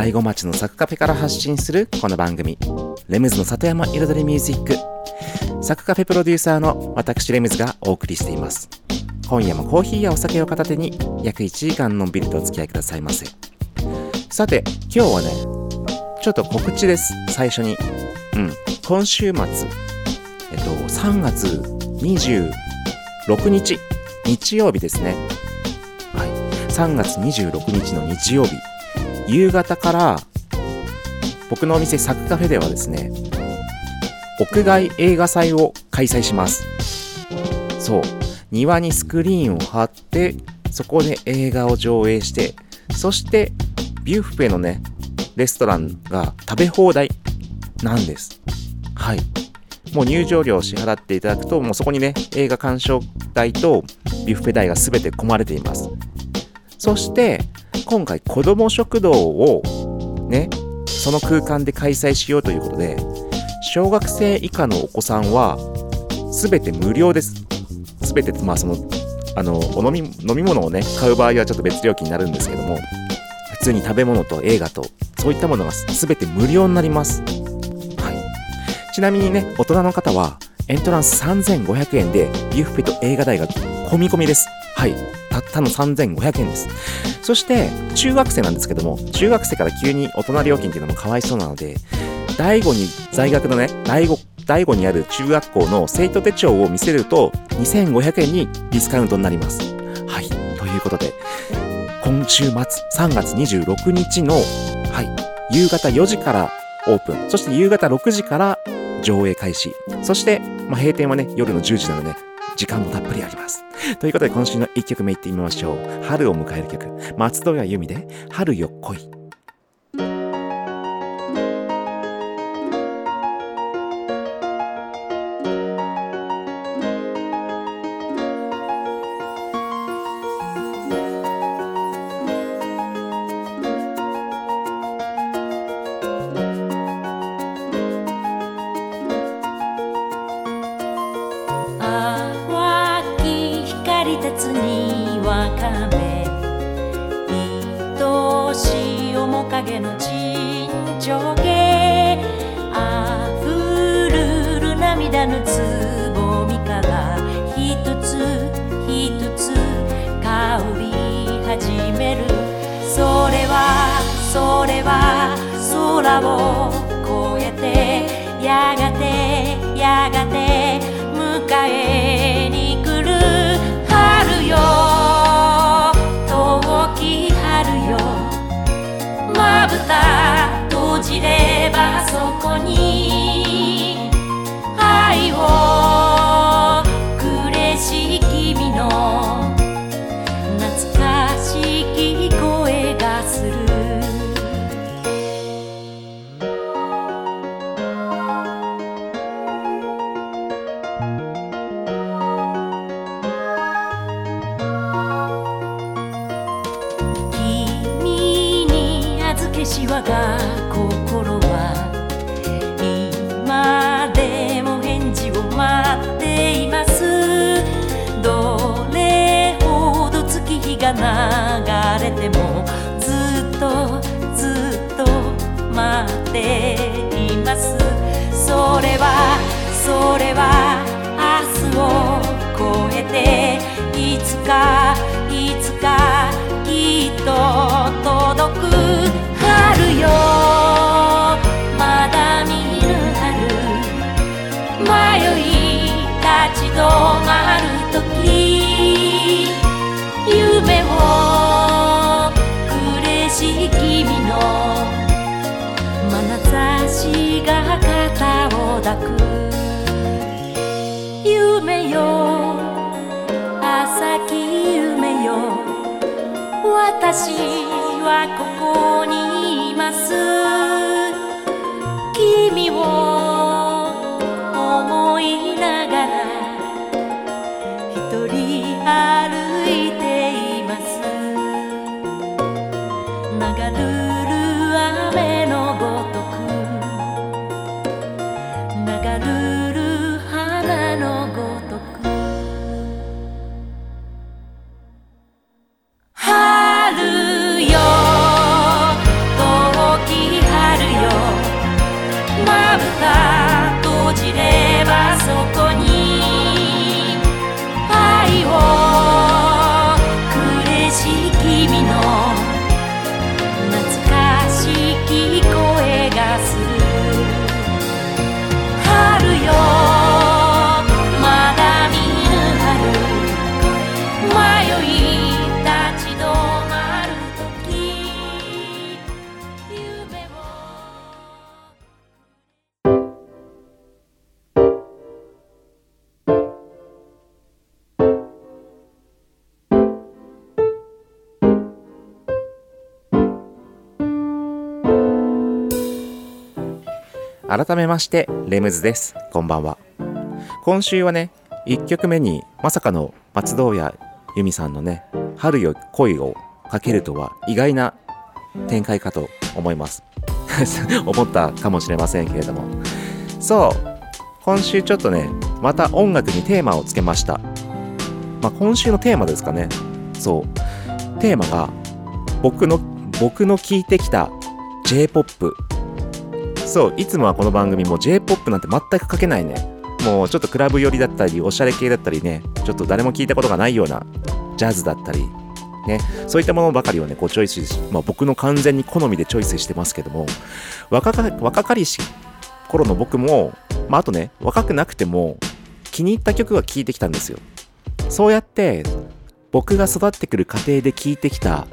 大子町のサクカフェから発信するこの番組、レムズの里山彩りミュージック。サクカフェプロデューサーの私レムズがお送りしています。今夜もコーヒーやお酒を片手に約1時間のんびりとお付き合いくださいませ。さて、今日はね、ちょっと告知です、最初に。うん、今週末、えっと、3月26日、日曜日ですね。はい、3月26日の日曜日、夕方から、僕のお店サクカフェではですね、屋外映画祭を開催します。そう、庭にスクリーンを貼って、そこで映画を上映して、そして、ビュッフェのね、レストランが食べ放題なんです。はい。もう入場料を支払っていただくと、もうそこにね、映画鑑賞代とビュッフェ代が全て込まれています。そして、今回子ども食堂をね、その空間で開催しようということで、小学生以下のお子さんは全て無料です。全て、まあその、あの、お飲み、飲み物をね、買う場合はちょっと別料金になるんですけども、普通に食べ物と映画と、そういったものが全て無料になります。はい。ちなみにね、大人の方は、エントランス3500円で、ビュッフェと映画代が込み込みです。はい。たったの3500円です。そして、中学生なんですけども、中学生から急に大人料金っていうのもかわいそうなので、第5に在学のね、第5、第5にある中学校の生徒手帳を見せると、2500円にディスカウントになります。はい。ということで、今週末、3月26日の、はい、夕方4時からオープン、そして夕方6時から上映開始、そして、まあ、閉店はね、夜の10時なので、時間もたっぷりあります。ということで、今週の1曲目いってみましょう。春を迎える曲、松任谷由実で、春よ来い。れはそれは明日を越えていつかいつかきっと届く春よ。まだ見ぬ春。迷い立ち止まるよ。朝き夢よ。私はここにいます。改めましてレムズです。こんばんは。今週はね1曲目にまさかの松任谷由実さんのね「春よ恋をかける」とは意外な展開かと思います。思ったかもしれませんけれども。そう。今週ちょっとねまた音楽にテーマをつけました。まあ今週のテーマですかね。そう。テーマが僕の僕の聴いてきた J-POP そう、いつもはこの番組も J-POP なんて全く書けないね。もうちょっとクラブ寄りだったり、おしゃれ系だったりね、ちょっと誰も聞いたことがないようなジャズだったり、ね、そういったものばかりをね、こうチョイスし、まあ僕の完全に好みでチョイスしてますけども、若か若かりし頃の僕も、まああとね、若くなくても気に入った曲は聴いてきたんですよ。そうやって僕が育ってくる過程で聴いてきた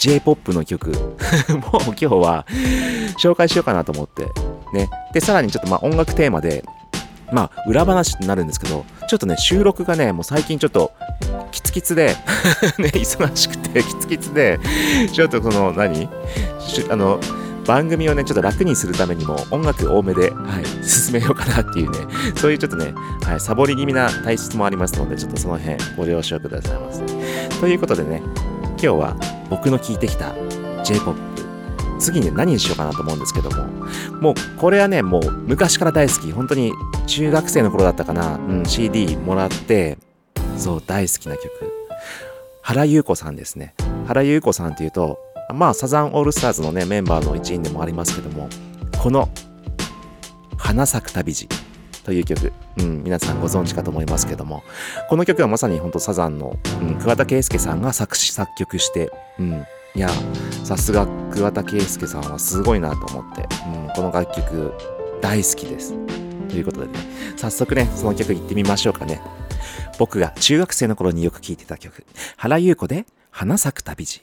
J-POP の曲。もう今日は紹介しようかなと思って。ね。でさらにちょっとまあ音楽テーマでまあ裏話になるんですけどちょっとね収録がねもう最近ちょっとキツキツで ね忙しくてキツキツでちょっとその何？あの番組をねちょっと楽にするためにも音楽多めで、はい、進めようかなっていうねそういうちょっとね、はい、サボり気味な体質もありますのでちょっとその辺ご了承くださいませ。ということでね今日は僕の聞いてきた J-POP 次に何にしようかなと思うんですけども。もうこれはねもう昔から大好き。本当に中学生の頃だったかな、うん、CD もらってそう大好きな曲。原優子さんですね。原優子さんっていうとまあサザンオールスターズのねメンバーの一員でもありますけどもこの「花咲く旅路」という曲、うん、皆さんご存知かと思いますけども。この曲はまさに本当サザンの、うん、桑田佳祐さんが作詞作曲して、うん、いやさすが桑田佳祐さんはすごいなと思って、うん、この楽曲大好きです。ということでね。早速ねその曲行ってみましょうかね。僕が中学生の頃によく聴いてた曲。原優子で「花咲く旅路」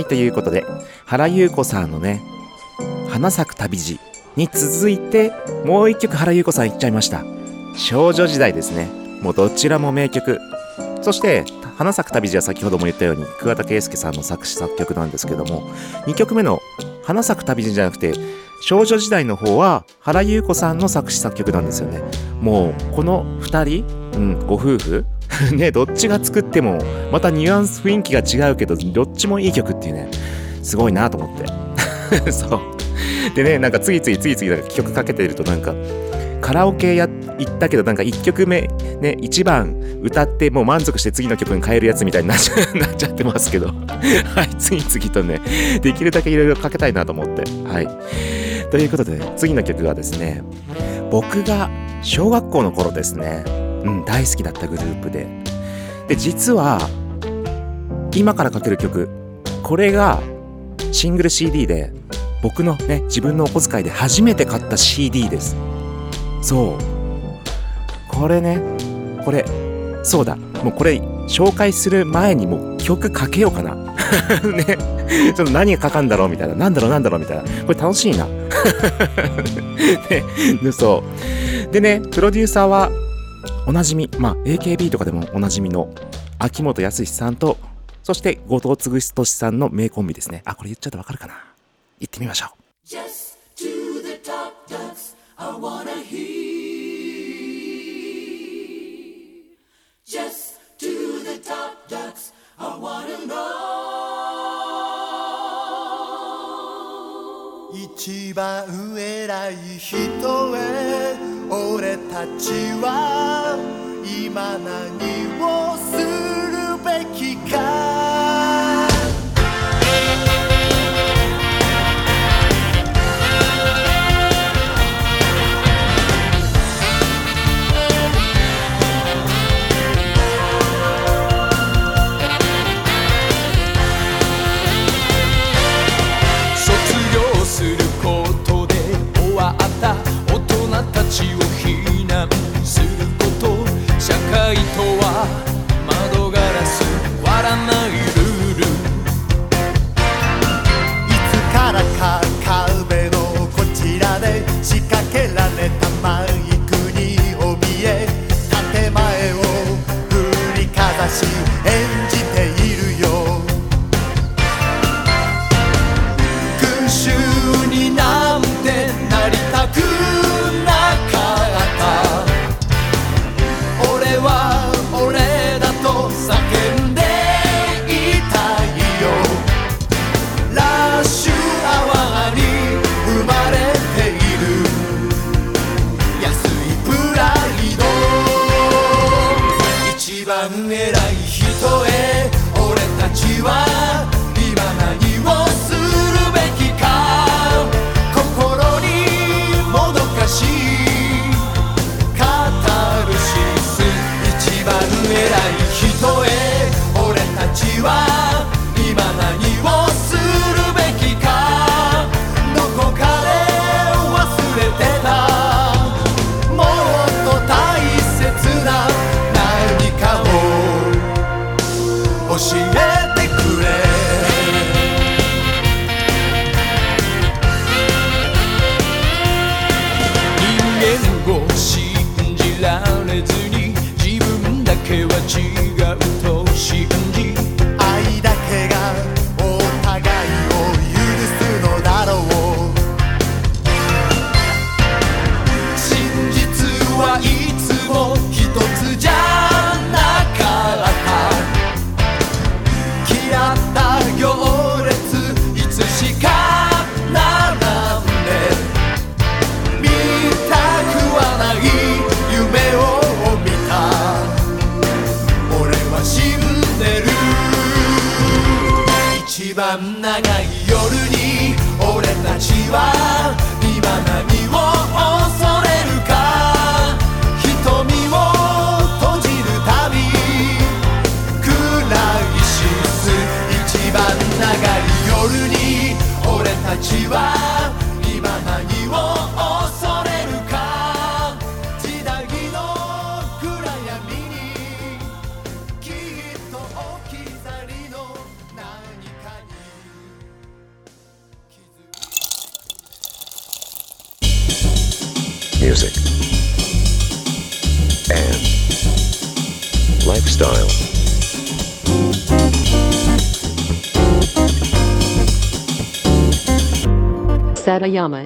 はい、ということで、原優子さんのね、花咲く旅路に続いて、もう一曲原優子さんいっちゃいました。少女時代ですね。もうどちらも名曲。そして、花咲く旅路は先ほども言ったように、桑田佳祐さんの作詞作曲なんですけども、2曲目の花咲く旅路じゃなくて、少女時代の方は原優子さんの作詞作曲なんですよね。もう、この2人、うん、ご夫婦 ね、どっちが作っても、またニュアンス雰囲気が違うけど、どっちもいい曲っていうね、すごいなと思って。そう。でね、なんか次々次々なんか曲かけてるとなんか、カラオケや行ったけどなんか1曲目ね1番歌ってもう満足して次の曲に変えるやつみたいになっちゃ なっちゃってますけどはい次々とねできるだけいろいろかけたいなと思ってはいということで次の曲がですね僕が小学校の頃ですねうん大好きだったグループで。で実は今からかける曲これがシングル CD で僕のね自分のお小遣いで初めて買った CD です。そう。これねこれそうだ。もうこれ紹介する前にもう曲かけようかな。ね。ちょっと何がかかんだろうみたいな。なんだろうなんだろうみたいな。これ楽しいな。ね。そう。でねプロデューサーはおなじみまあ AKB とかでもおなじみの秋元康さんとそして後藤嗣俊さんの名コンビですねあこれ言っちゃうとわかるかな行ってみましょう Just to the top dogs, I wanna hear. Just to the top dogs, I wanna know. 一番偉い人へ俺たちは今何をするべきか。ちを非難すること。社会とは窓ガラス割らないルール。いつから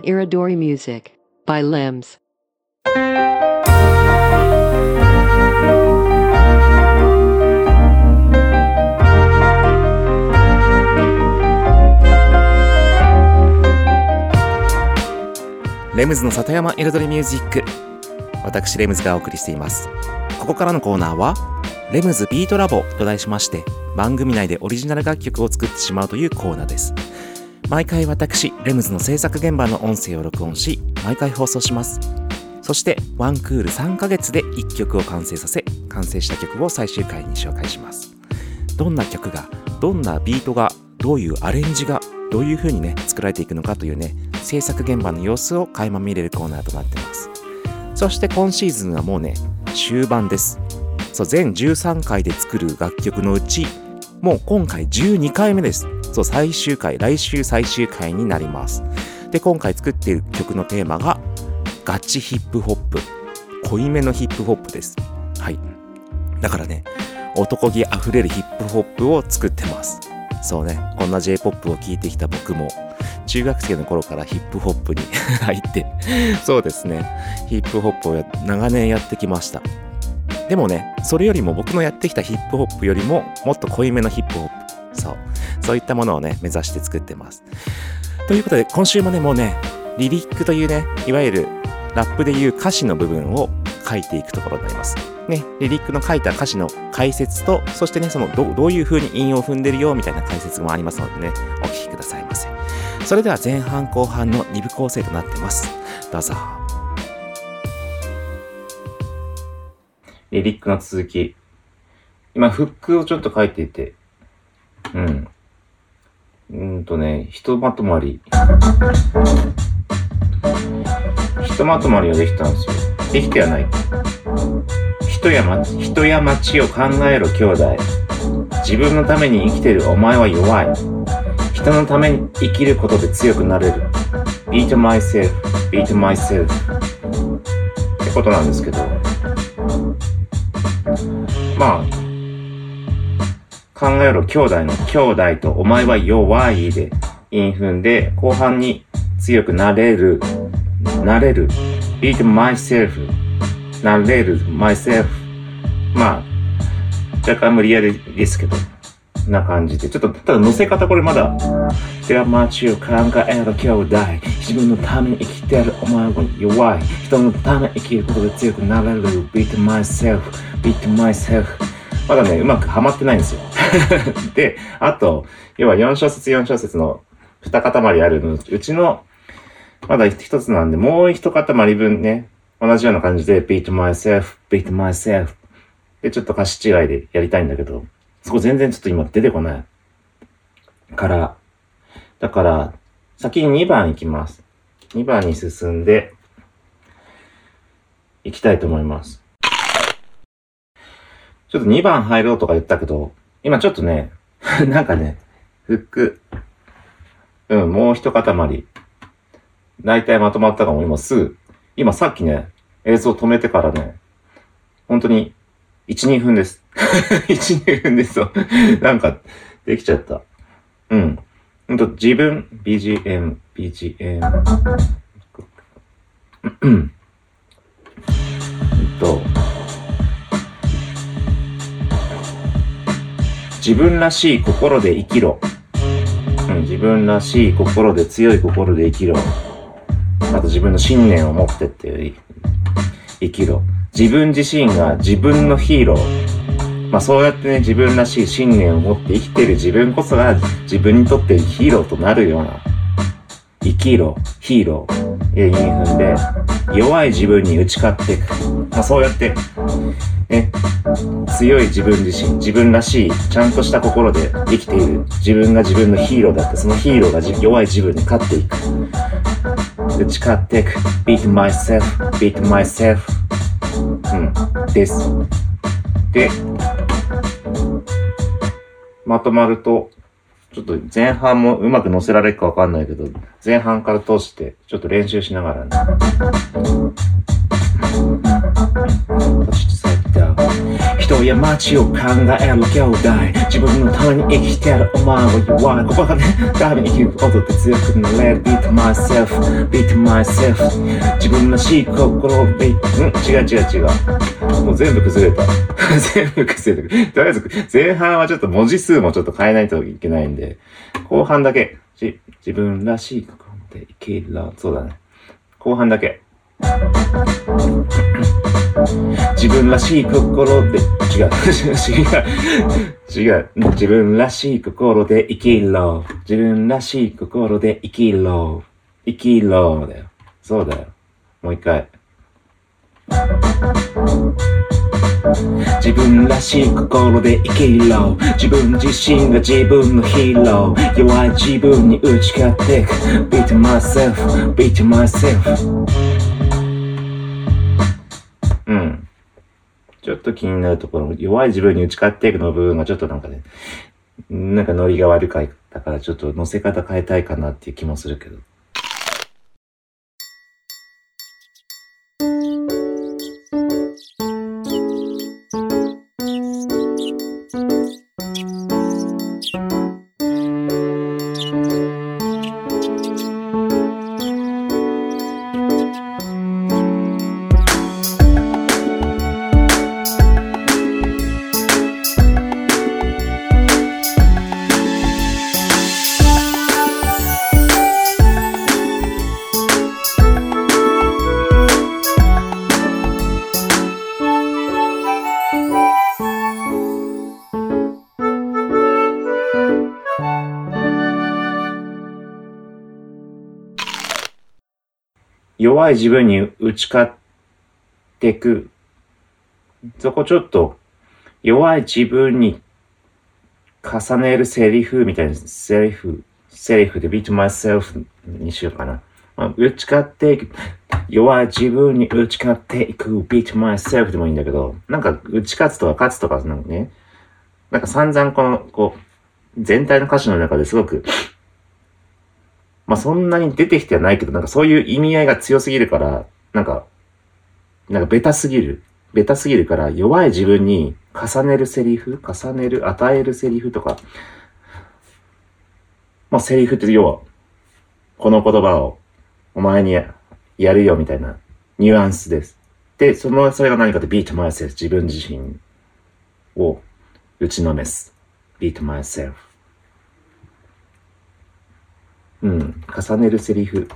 Iridori Music by Limbs. レムズの里山彩りミュージック私レムズがお送りしています。ここからのコーナーはレムズビートラボと題しまして番組内でオリジナル楽曲を作ってしまうというコーナーです。毎回私レムズの制作現場の音声を録音し毎回放送します。そしてワンクール3ヶ月で1曲を完成させ完成した曲を最終回に紹介します。どんな曲がどんなビートがどういうアレンジがどういう風にね作られていくのかというね制作現場の様子を垣間見れるコーナーとなってます。そして今シーズンはもうね終盤です。そう全13回で作る楽曲のうちもう今回12回目です。そう最終回来週最終回になります。で今回作っている曲のテーマがガチヒップホップ。濃いめのヒップホップです。はい。だからね男気あふれるヒップホップを作ってます。そうね。こんな J-POP を聴いてきた僕も中学生の頃からヒップホップに 入ってそうですね。ヒップホップをや長年やってきました。でもねそれよりも僕のやってきたヒップホップよりももっと濃いめのヒップホップ。そうそういったものをね目指して作ってますということで今週もねもうねリリックというねいわゆるラップでいう歌詞の部分を書いていくところになります。ね、リリックの書いた歌詞の解説と、そしてね、そのどどういう風に韻を踏んでるよみたいな解説もありますのでね、お聞きくださいませ。それでは前半後半の2部構成となってます。どうぞ。リリックの続き。今、フックをちょっと書いていて、うん。うんとね、ひとまとまり。ひとまとまりはできたんですよ。できてはない。人や町、人や町を考えろ兄弟。自分のために生きてるお前は弱い。人のために生きることで強くなれる。beat myself, beat myself. ってことなんですけど。まあ、考えろ兄弟の兄弟とお前は弱いで、韻踏んで、後半に強くなれる、なれる。beat myself, なれる myself. まあ、若干無理やりですけど、な感じで。ちょっと、ただ乗せ方これまだ、では街を考えろ兄弟。自分のために生きてるお前は弱い。人のために生きることで強くなれる。beat myself, beat myself. まだね、うまくはまってないんですよ。で、あと、要は4小節4小節の2塊あるのうちの、まだ一つなんで、もう一塊分ね、同じような感じで、beat myself, beat myself. で、ちょっと歌詞違いでやりたいんだけど、そこ全然ちょっと今出てこない。から、だから、先に2番行きます。2番に進んで、行きたいと思います。ちょっと2番入ろうとか言ったけど、今ちょっとね、なんかね、フック、うん、もう一塊。大体まとまったかも、今すぐ。今さっきね、映像止めてからね、本当に、1、2分です。1、2分ですよ。なんか、できちゃった。うん。ほんと、自分、BGM、BGM。うん。えっと、自分らしい心で生きろ。うん、自分らしい心で強い心で生きろ。あと自分の信念を持ってって生きろ。自分自身が自分のヒーロー。まあそうやってね、自分らしい信念を持って生きてる自分こそが自分にとってヒーローとなるような生きろ、ヒーロー。え、意味踏んで、弱い自分に打ち勝っていく。まあそうやって、ね、強い自分自身、自分らしい、ちゃんとした心で生きている。自分が自分のヒーローだって、そのヒーローが弱い自分に勝っていく。打ち勝っていく。beat myself, beat myself. うん、です。で、まとまると、ちょっと前半もうまく乗せられるかわかんないけど、前半から通して、ちょっと練習しながらね。人や街を考える兄弟。自分のために生きてるお前は弱い。ここがねダメに生きることって強くなれる。Beat myself Beat myself 自分らしい心を Beat ん違う違う違う。もう全部崩れた。全部崩れた。とりあえず前半はちょっと文字数もちょっと変えないといけないんで後半だけ。じ自分らしい心で生きる。そうだね。後半だけ。自分らしい心で、違う、違う、違う、自分らしい心で生きろ。自分らしい心で生きろ。生きろだよ。そうだよ。もう一回。自分らしい心で生きろ自分自身が自分のヒーロー弱い自分に打ち勝っていく Beat myself, beat myself ちょっと気になるところ、弱い自分に打ち勝っていくの部分がちょっとなんかね、なんかノリが悪かったからちょっと乗せ方変えたいかなっていう気もするけど。弱い自分に打ち勝っていく。そこちょっと、弱い自分に重ねるセリフみたいな、セリフ、セリフで beat myself にしようかな。まあ、打ち勝っていく。弱い自分に打ち勝っていく beat myself でもいいんだけど、なんか打ち勝つとか勝つとかなんかね、なんか散々この、こう、全体の歌詞の中ですごく、まあそんなに出てきてはないけど、なんかそういう意味合いが強すぎるから、なんか、なんかベタすぎる。ベタすぎるから、弱い自分に重ねるセリフ重ねる、与えるセリフとか、まあセリフって要は、この言葉をお前にやるよみたいなニュアンスです。で、その、それが何かって beat myself 自分自身を打ちのめす。beat myself うん。重ねるセリフ。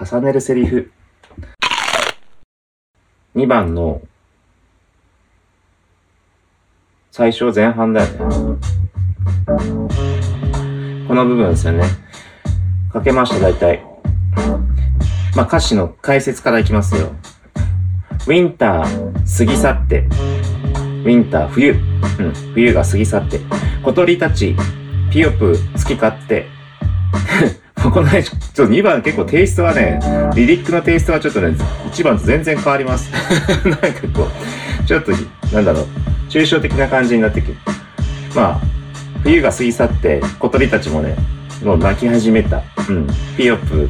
重ねるセリフ。2番の、最初前半だよね。この部分ですよね。かけました、大体。まあ、歌詞の解説からいきますよ。ウィンター、過ぎ去って。ウィンター、冬。うん、冬が過ぎ去って。小鳥たち、ピヨプ、好き勝手。このね、ちょっと2番結構テイストはね、リリックのテイストはちょっとね、1番と全然変わります。なんかこう、ちょっと、なんだろう、抽象的な感じになってきて。まあ、冬が過ぎ去って、小鳥たちもね、もう泣き始めた。うん。ピヨプ、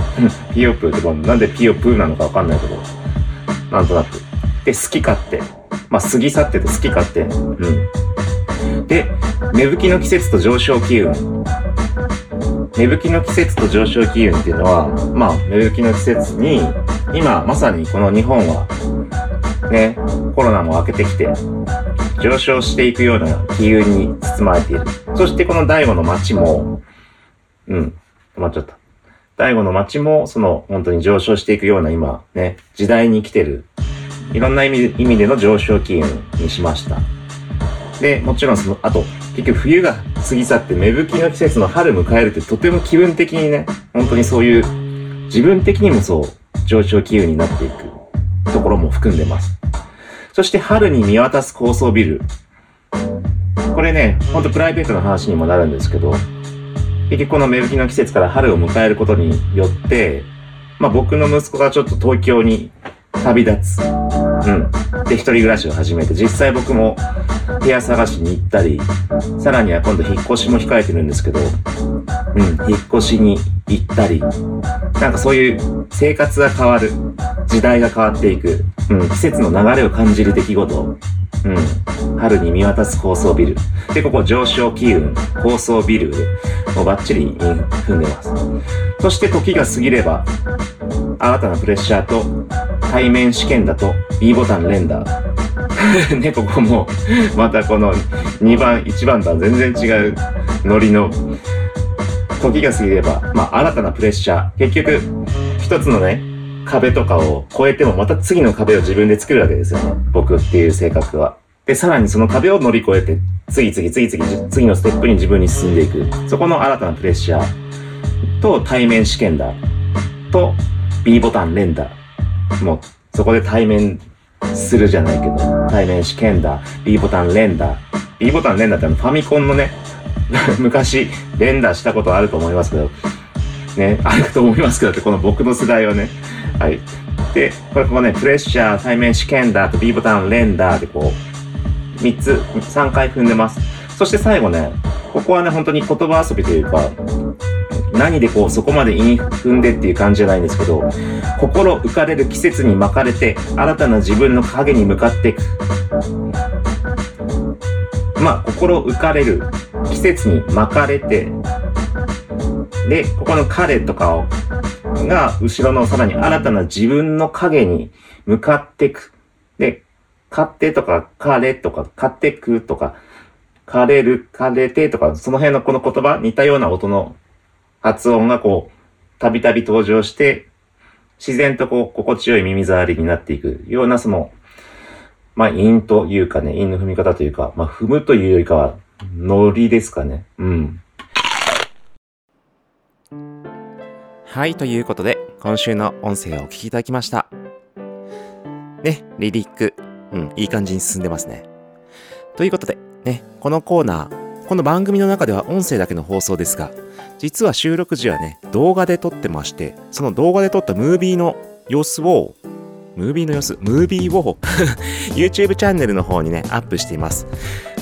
ピヨプってなんでピヨプーなのかわかんないけど、なんとなく。で、好き勝手。まあ、過ぎ去ってて好き勝手。うん。で、芽吹きの季節と上昇気運。芽吹きの季節と上昇気運っていうのは、まあ、芽吹きの季節に、今まさにこの日本は、ね、コロナも明けてきて、上昇していくような気運に包まれている。そしてこの第五の街も、うん、止まっちゃった。第五の街も、その、本当に上昇していくような今、ね、時代に来てる。いろんな意味意味での上昇気運にしました。で、もちろんその、あと、結局冬が過ぎ去って芽吹きの季節の春迎えるってとても気分的にね、本当にそういう、自分的にもそう、上昇気運になっていくところも含んでます。そして春に見渡す高層ビル。これね、ほんとプライベートの話にもなるんですけど、結局この芽吹きの季節から春を迎えることによって、まあ僕の息子がちょっと東京に旅立つ。うん。で、一人暮らしを始めて、実際僕も部屋探しに行ったり、さらには今度引っ越しも控えてるんですけど、うん、引っ越しに行ったり、なんかそういう生活が変わる。時代が変わっていく、うん、季節の流れを感じる出来事、うん、春に見渡す高層ビル。で、ここ上昇気運、高層ビルで、もうバッチリ踏んでます。そして時が過ぎれば、新たなプレッシャーと対面試験だと B ボタン連打。ね、ここも、またこの2番、1番とは全然違うノリの、時が過ぎれば、まあ、新たなプレッシャー。結局、一つのね、壁とかを越えてもまた次の壁を自分で作るわけですよね。僕っていう性格は。で、さらにその壁を乗り越えて、次々次々次のステップに自分に進んでいく。そこの新たなプレッシャーと対面試験だ。と B ボタン連打。もう、そこで対面するじゃないけど、対面試験だ。B ボタン連打。B ボタン連打ってファミコンのね、昔連打したことあると思いますけど、ね、あると思いますけどって、この僕の世代はね。はい。で、これここね、プレッシャー、対面試験だと B ボタン連打でこう、3つ、3回踏んでます。そして最後ね、ここはね、本当に言葉遊びというか、何でこう、そこまで韻踏んでっていう感じじゃないんですけど、心浮かれる季節に巻かれて、新たな自分の影に向かっていく。まあ、心浮かれる季節に巻かれて、で、ここの彼とかを、が、後ろのさらに新たな自分の影に向かっていく。で、買ってとか、彼とか、買ってくとか、枯れる、枯れてとか、その辺のこの言葉、似たような音の発音がこう、たびたび登場して、自然とこう、心地よい耳障りになっていくような、その、まあ、韻というかね、韻の踏み方というか、まあ、踏むというよりかは、ノリですかね。うん。はい、ということで、今週の音声をお聞きいただきました。ね、リリック、うん、いい感じに進んでますね。ということで、ね、このコーナー、この番組の中では音声だけの放送ですが、実は収録時はね、動画で撮ってまして、その動画で撮ったムービーの様子を、ムービーの様子、ムービーを YouTube チャンネルの方にね、アップしています。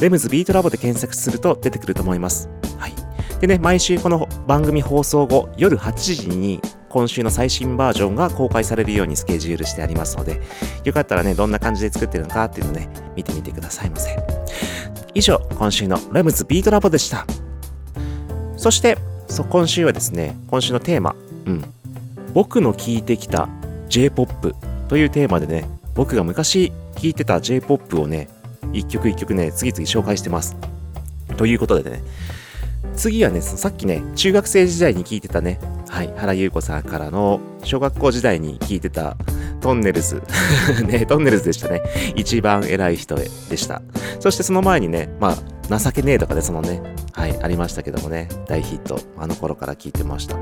レムズビートラボで検索すると出てくると思います。はい。でね、毎週この番組放送後、夜8時に今週の最新バージョンが公開されるようにスケジュールしてありますので、よかったらね、どんな感じで作ってるのかっていうのね、見てみてくださいませ。以上、今週のレムズビートラボでした。そして、そ今週はですね、今週のテーマ、うん、僕の聴いてきた J-POP というテーマでね、僕が昔聴いてた J-POP をね、一曲一曲ね、次々紹介してます。ということでね、次はね、さっきね、中学生時代に聴いてたね、はい、原優子さんからの小学校時代に聴いてたトンネルズ。ね、トンネルズでしたね。一番偉い人でした。そしてその前にね、まあ、情けねえとかでそのね、はい、ありましたけどもね、大ヒット。あの頃から聴いてました。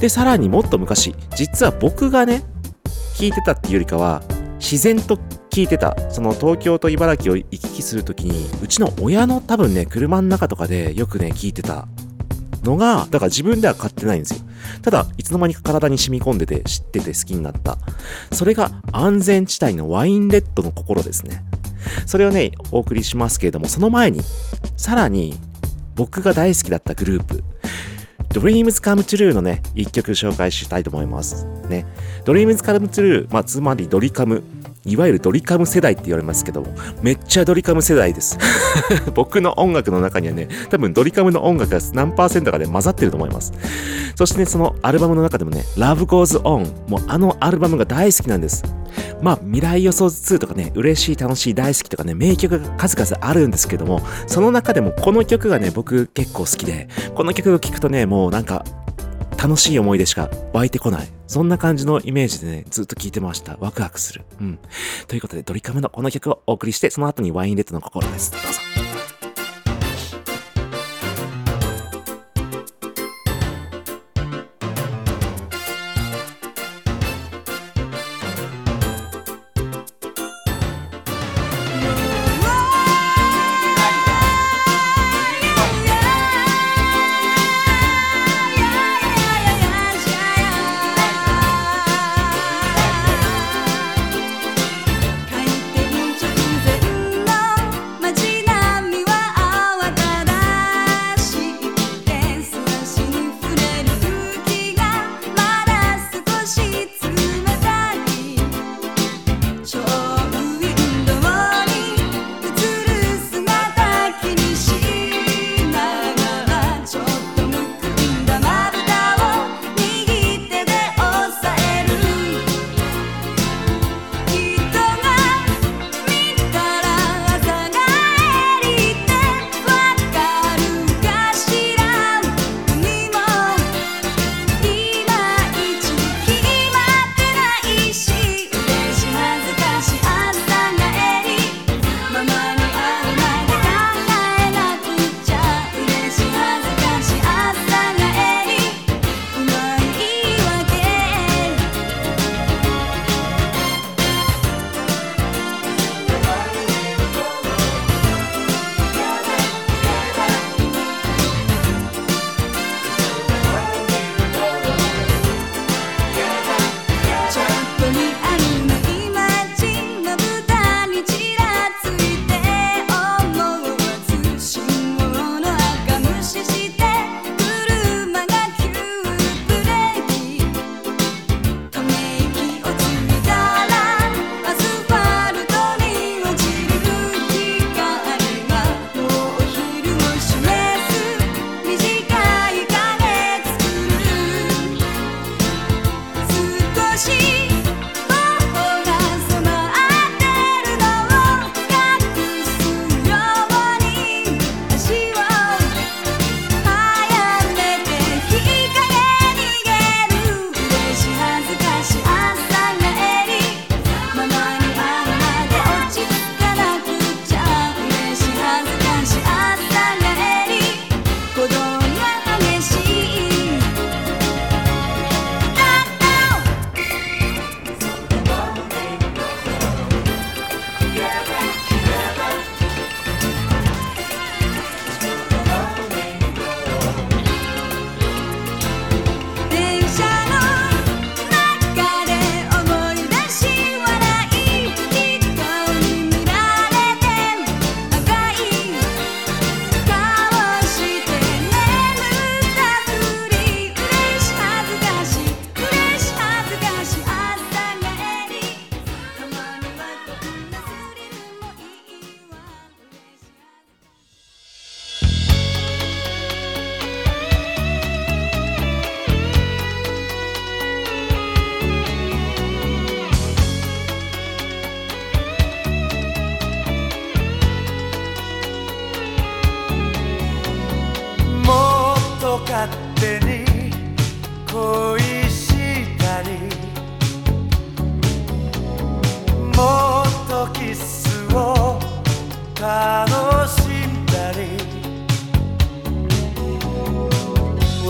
で、さらにもっと昔、実は僕がね、聴いてたっていうよりかは、自然と聞いてた。その東京と茨城を行き来するときに、うちの親の多分ね、車の中とかでよくね、聞いてたのが、だから自分では買ってないんですよ。ただ、いつの間にか体に染み込んでて、知ってて好きになった。それが安全地帯のワインレッドの心ですね。それをね、お送りしますけれども、その前に、さらに、僕が大好きだったグループ、Dreams Come True のね、一曲紹介したいと思います。ね。Dreams Come True、まあ、つまりドリカム。いわゆるドリカム世代って言われますけども、めっちゃドリカム世代です。僕の音楽の中にはね、多分ドリカムの音楽が何パーセントかで混ざってると思います。そしてね、そのアルバムの中でもね、Love Goes On、もうあのアルバムが大好きなんです。まあ、未来予想図2とかね、嬉しい、楽しい、大好きとかね、名曲が数々あるんですけども、その中でもこの曲がね、僕結構好きで、この曲を聴くとね、もうなんか、楽しい思い出しか湧いてこない。そんな感じのイメージでね、ずっと聞いてました。ワクワクする。うん。ということで、ドリカムのこの曲をお送りして、その後にワインレッドの心です。どうぞ。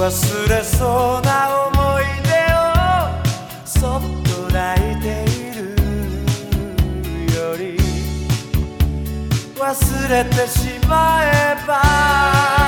忘れそうな思い出をそっと泣いているより忘れてしまえば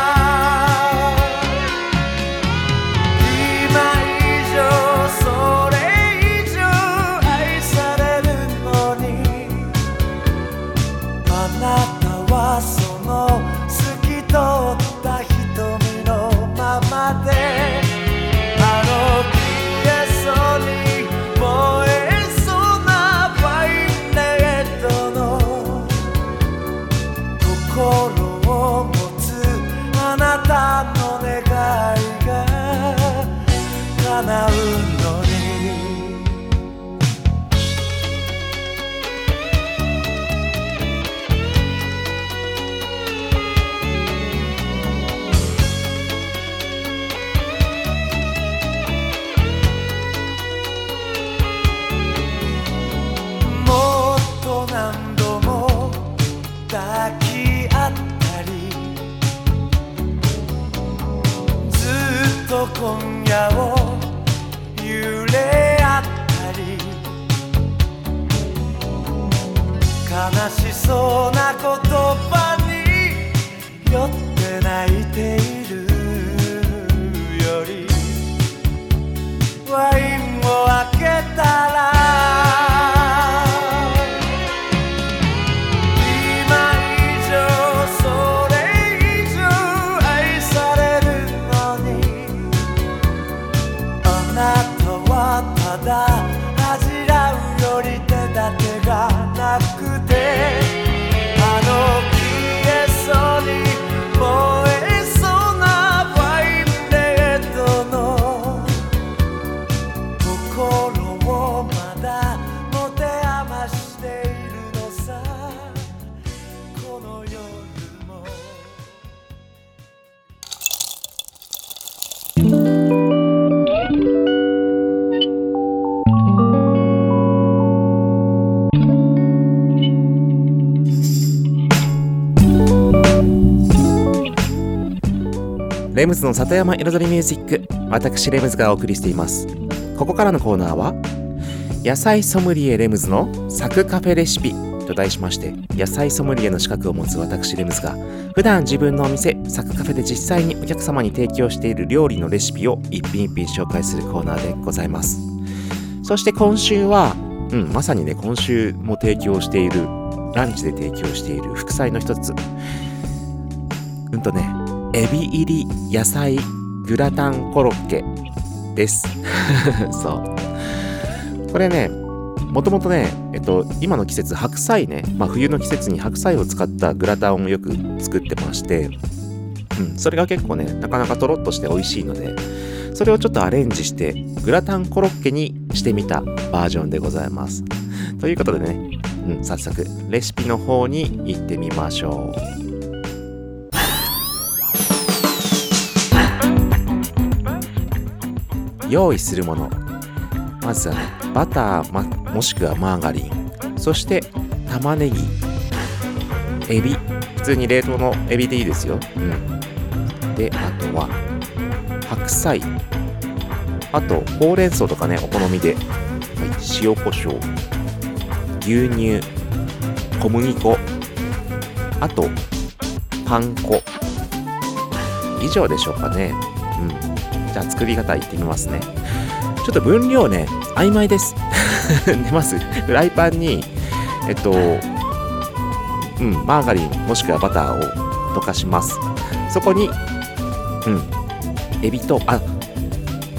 ムズの里山彩りミュージック私レムズがお送りしています。ここからのコーナーは野菜ソムリエレムズのサクカフェレシピと題しまして野菜ソムリエの資格を持つ私レムズが普段自分のお店サクカフェで実際にお客様に提供している料理のレシピを一品一品紹介するコーナーでございます。そして今週は、うん、まさにね今週も提供しているランチで提供している副菜の一つ。うんとねエビ入り野菜グラタンコロッケです。そう。これね、もともとね、えっと、今の季節、白菜ね、まあ冬の季節に白菜を使ったグラタンをよく作ってまして、うん、それが結構ね、なかなかとろっとして美味しいので、それをちょっとアレンジして、グラタンコロッケにしてみたバージョンでございます。ということでね、うん、早速、レシピの方に行ってみましょう。用意するもの。まずはねバター、ま、もしくはマーガリン。そして玉ねぎ。エビ。普通に冷凍のエビでいいですよ、うん、であとは白菜。あとほうれん草とかねお好みで、はい、塩コショウ牛乳。小麦粉。あとパン粉。以上でしょうかね。うん。じゃあ作り方いってみますね。ちょっと分量ね、曖昧です。でまず、フライパンに、えっと、うん、マーガリンもしくはバターを溶かします。そこに、うん、エビと、あ、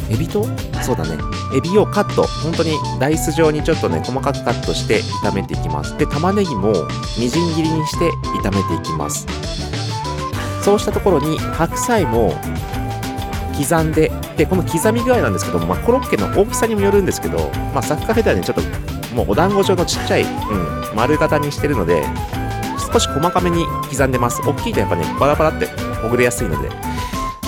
エビと？そうだね。エビをカット、本当にダイス状にちょっとね、細かくカットして炒めていきます。で、玉ねぎもみじん切りにして炒めていきます。そうしたところに白菜も刻んで、で、この刻み具合なんですけども、まあ、コロッケの大きさにもよるんですけど、まあ、サッカーフェではね、ちょっと、もうお団子状のちっちゃい、うん、丸型にしてるので、少し細かめに刻んでます。大きいとやっぱね、バラバラってほぐれやすいので。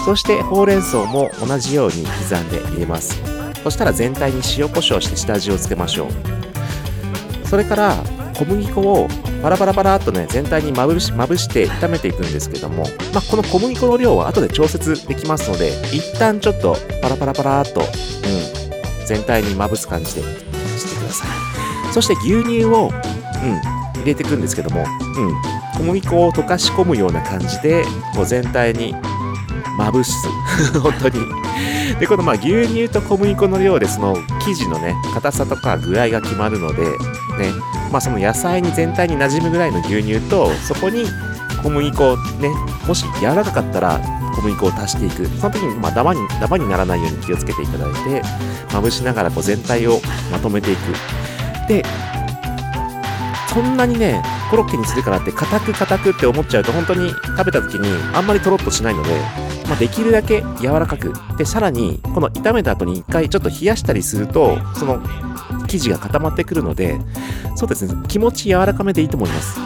そして、ほうれん草も同じように刻んで入れます。そしたら全体に塩コショウして下味をつけましょう。それから、小麦粉をパラパラパラっとね全体にまぶしまぶして炒めていくんですけども、まあ、この小麦粉の量は後で調節できますので一旦ちょっとパラパラパラっと、うん、全体にまぶす感じでしてください。そして牛乳を、うん、入れていくんですけども、うん、小麦粉を溶かし込むような感じでこう全体にまぶす。本当に。でこのまあ牛乳と小麦粉の量でその生地のね硬さとか具合が決まるのでねまあその野菜に全体に馴染むぐらいの牛乳とそこに小麦粉ねもし柔らかかったら小麦粉を足していく。その時にまあダマにダマにならないように気をつけていただいてまぶしながらこう全体をまとめていく。でそんなにねコロッケにするからって硬く硬くって思っちゃうと本当に食べた時にあんまりとろっとしないので、まあ、できるだけ柔らかく。でさらにこの炒めた後に一回ちょっと冷やしたりするとその生地が固まってくるのでそうですね気持ち柔らかめでいいと思います。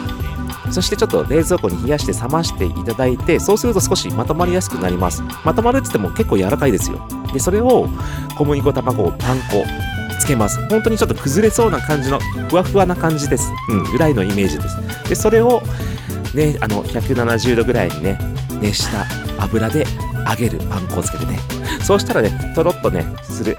そしてちょっと冷蔵庫に冷やして冷ましていただいてそうすると少しまとまりやすくなります。まとまるって言っても結構柔らかいですよ。でそれを小麦粉卵パン粉つけます。本当にちょっと崩れそうな感じのふわふわな感じです。うんぐらいのイメージです。でそれをねあの170度ぐらいにね熱した油で揚げるパン粉をつけてね。そうしたらねとろっとねする。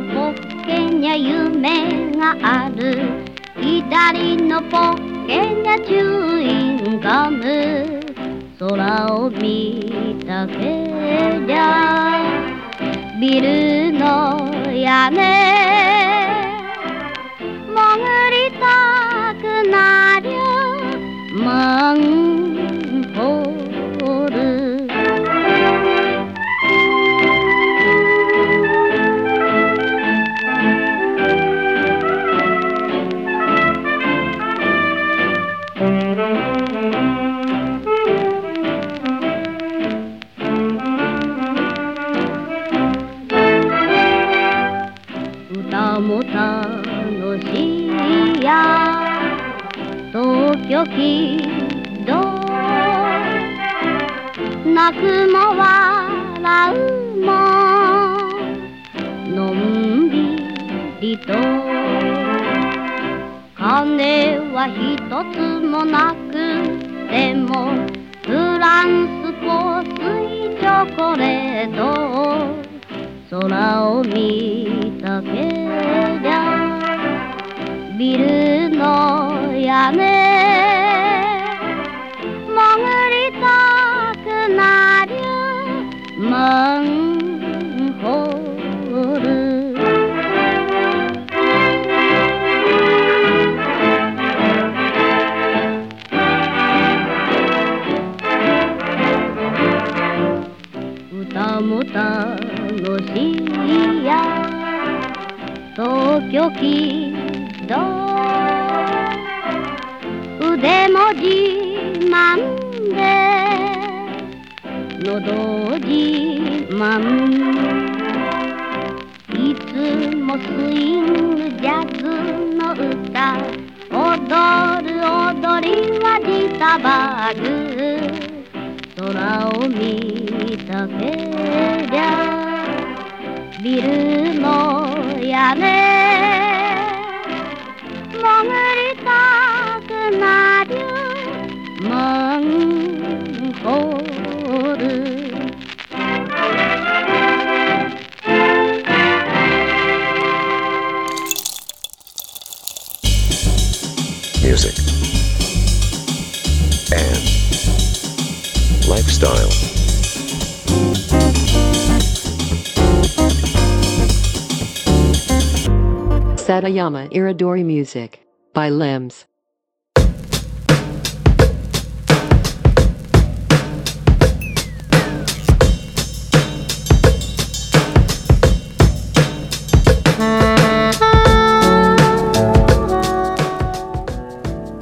のポッケにゃ夢がある。左のポッケにゃチューインガム。空を見たけりゃビルの屋根。潜りたくなり東京きっと泣くも笑うものんびりと。金は一つもなくてもフランス香水チョコレート。空を見たけりゃビルの屋根しいや東京きっと腕も自慢で喉自慢。いつもスイングジャズの歌踊る踊りはジタバグ。空を見たけりゃビルの屋根潜りたくない。Satayama Iridori Music by Lems.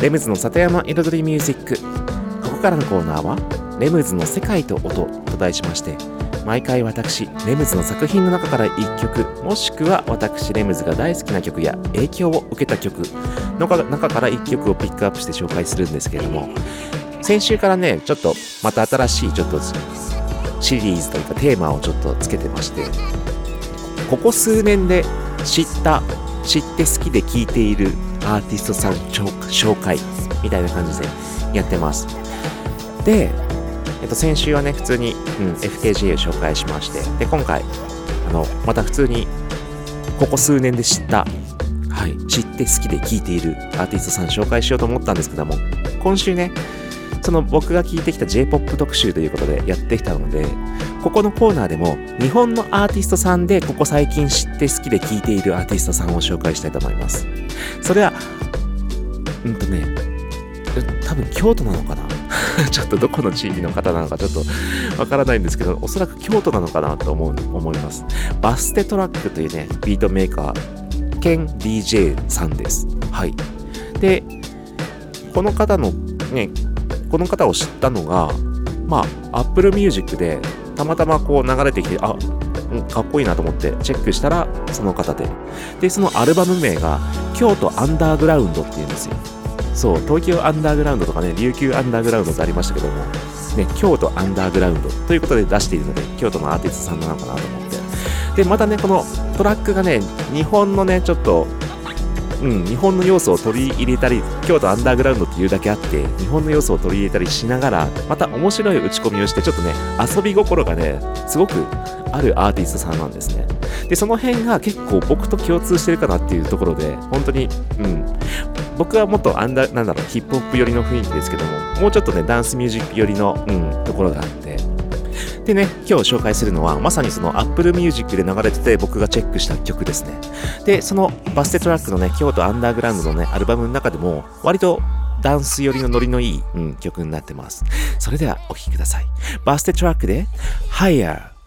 レムズの里山彩りミュージックここからのコーナーはレムズの世界と音と題しまして毎回私レムズの作品の中から1曲もしくは私レムズが大好きな曲や影響を受けた曲の中から1曲をピックアップして紹介するんですけれども先週からねちょっとまた新しいちょっとシリーズというかテーマをちょっとつけてましてここ数年で知った知って好きで聴いているアーティストさん紹介みたいな感じでやってます。で、えっと、先週はね普通に、うん、FKJ を紹介しましてで今回あのまた普通にここ数年で知ったはい、知って好きで聴いているアーティストさん紹介しようと思ったんですけども今週ねその僕が聞いてきた J-POP 特集ということでやってきたので、ここのコーナーでも日本のアーティストさんでここ最近知って好きで聴いているアーティストさんを紹介したいと思います。それは、うんとね、多分京都なのかな ちょっとどこの地域の方なのかちょっとわからないんですけど、おそらく京都なのかなと思う思います。バステトラックというね、ビートメーカー兼 DJ さんです。はい。で、この方のね、この方を知ったのが、まあ、Apple Music でたまたまこう流れてきて、あ、かっこいいなと思ってチェックしたらその方で。で、そのアルバム名が京都アンダーグラウンドっていうんですよ。そう、東京アンダーグラウンドとかね、琉球アンダーグラウンドってありましたけども、ね、京都アンダーグラウンドということで出しているので、京都のアーティストさんなのかなと思って。で、またね、このトラックがね、日本のね、ちょっとうん、日本の要素を取り入れたり、京都アンダーグラウンドっていうだけあって、日本の要素を取り入れたりしながら、また面白い打ち込みをして、ちょっとね、遊び心がね、すごくあるアーティストさんなんですね。で、その辺が結構僕と共通してるかなっていうところで、本当に、うん、僕はもっとアンダ、なんだろう、ヒップホップ寄りの雰囲気ですけども、もうちょっとね、ダンスミュージック寄りの、うん、ところがあって、でね、今日紹介するのは、まさにその Apple Music で流れてて僕がチェックした曲ですね。で、そのバステトラックのね、京都アンダーグラウンドのね、アルバムの中でも、割とダンス寄りのノリのいい、うん、曲になってます。それではお聴きください。バステトラックで、Higher。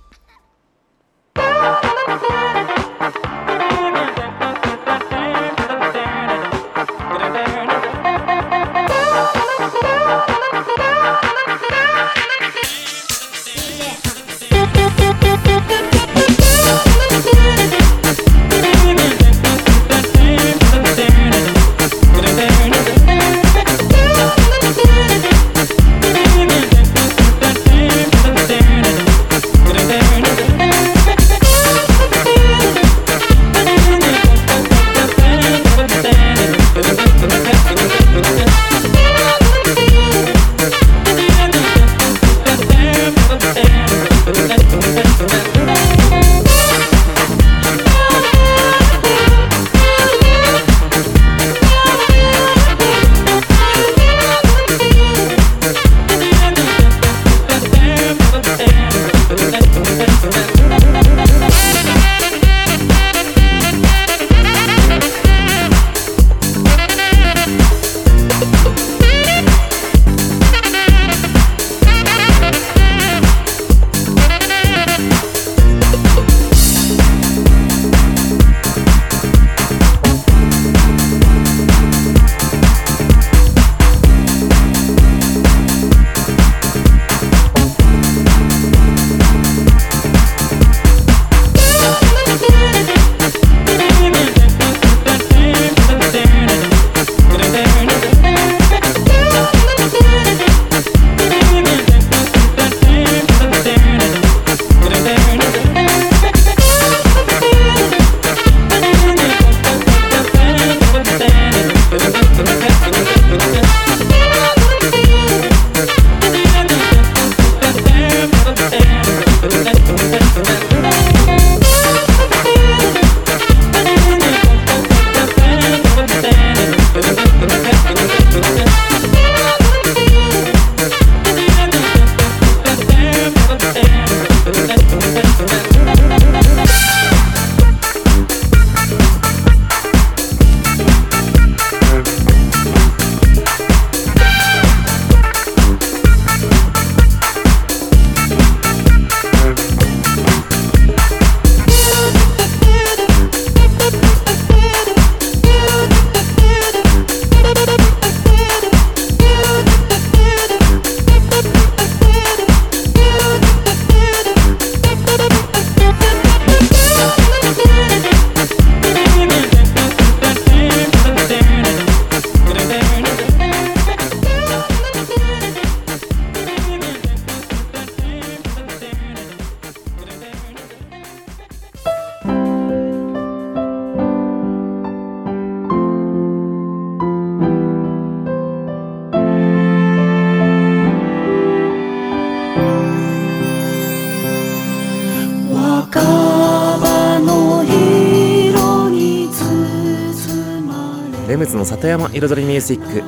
レムズの里山彩りミュージック。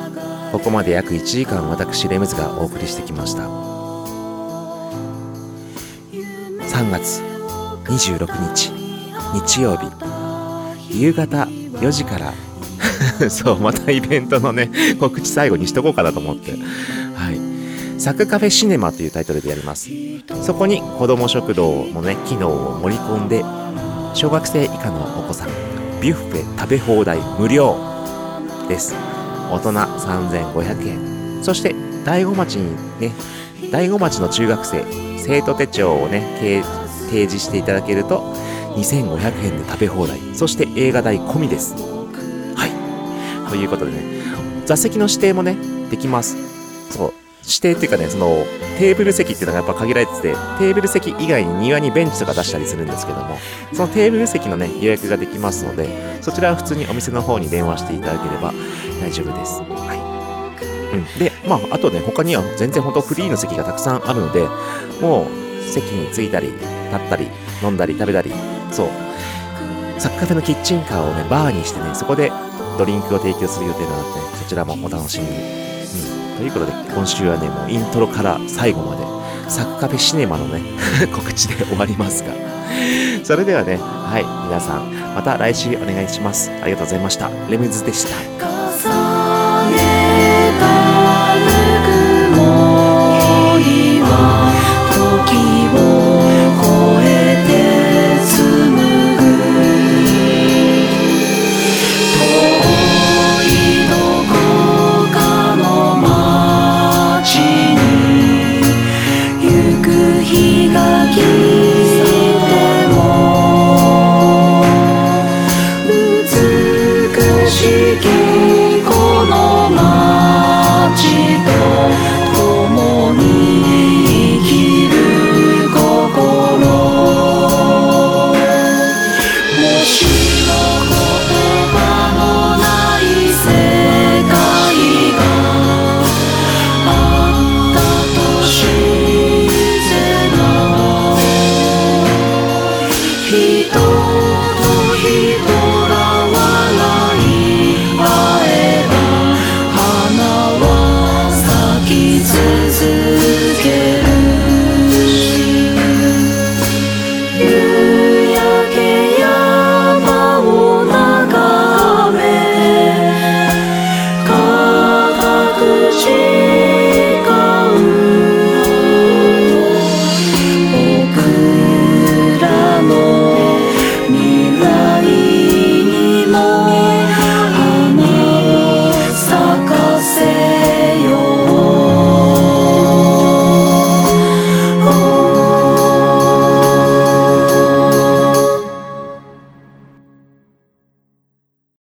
ここまで約1時間私レムズがお送りしてきました。3月26日日曜日。夕方4時から。そうまたイベントのね告知最後にしとこうかなと思って。はい。サクカフェシネマというタイトルでやります。そこに子ども食堂のね機能を盛り込んで小学生以下のお子さんビュッフェ食べ放題無料。です。大人3500円。そして大子町にね大子町の中学生生徒手帳をね提示していただけると2500円で食べ放題。そして映画代込みです。はい。ということでね座席の指定もねできます。そう。指定っていうかねそのテーブル席っていうのがやっぱ限られててテーブル席以外に庭にベンチとか出したりするんですけどもそのテーブル席のね予約ができますのでそちらは普通にお店の方に電話していただければ大丈夫です。はい、うん、でまああとね他には全然本当フリーの席がたくさんあるのでもう席に着いたり立ったり飲んだり食べたりそう。サッカーフェのキッチンカーをねバーにしてねそこでドリンクを提供する予定なのでそちらもお楽しみに、ということで今週はねもうイントロから最後までサッカフェシネマのね 告知で終わりますが。それではねはい皆さんまた来週お願いします。ありがとうございました。レムズでした。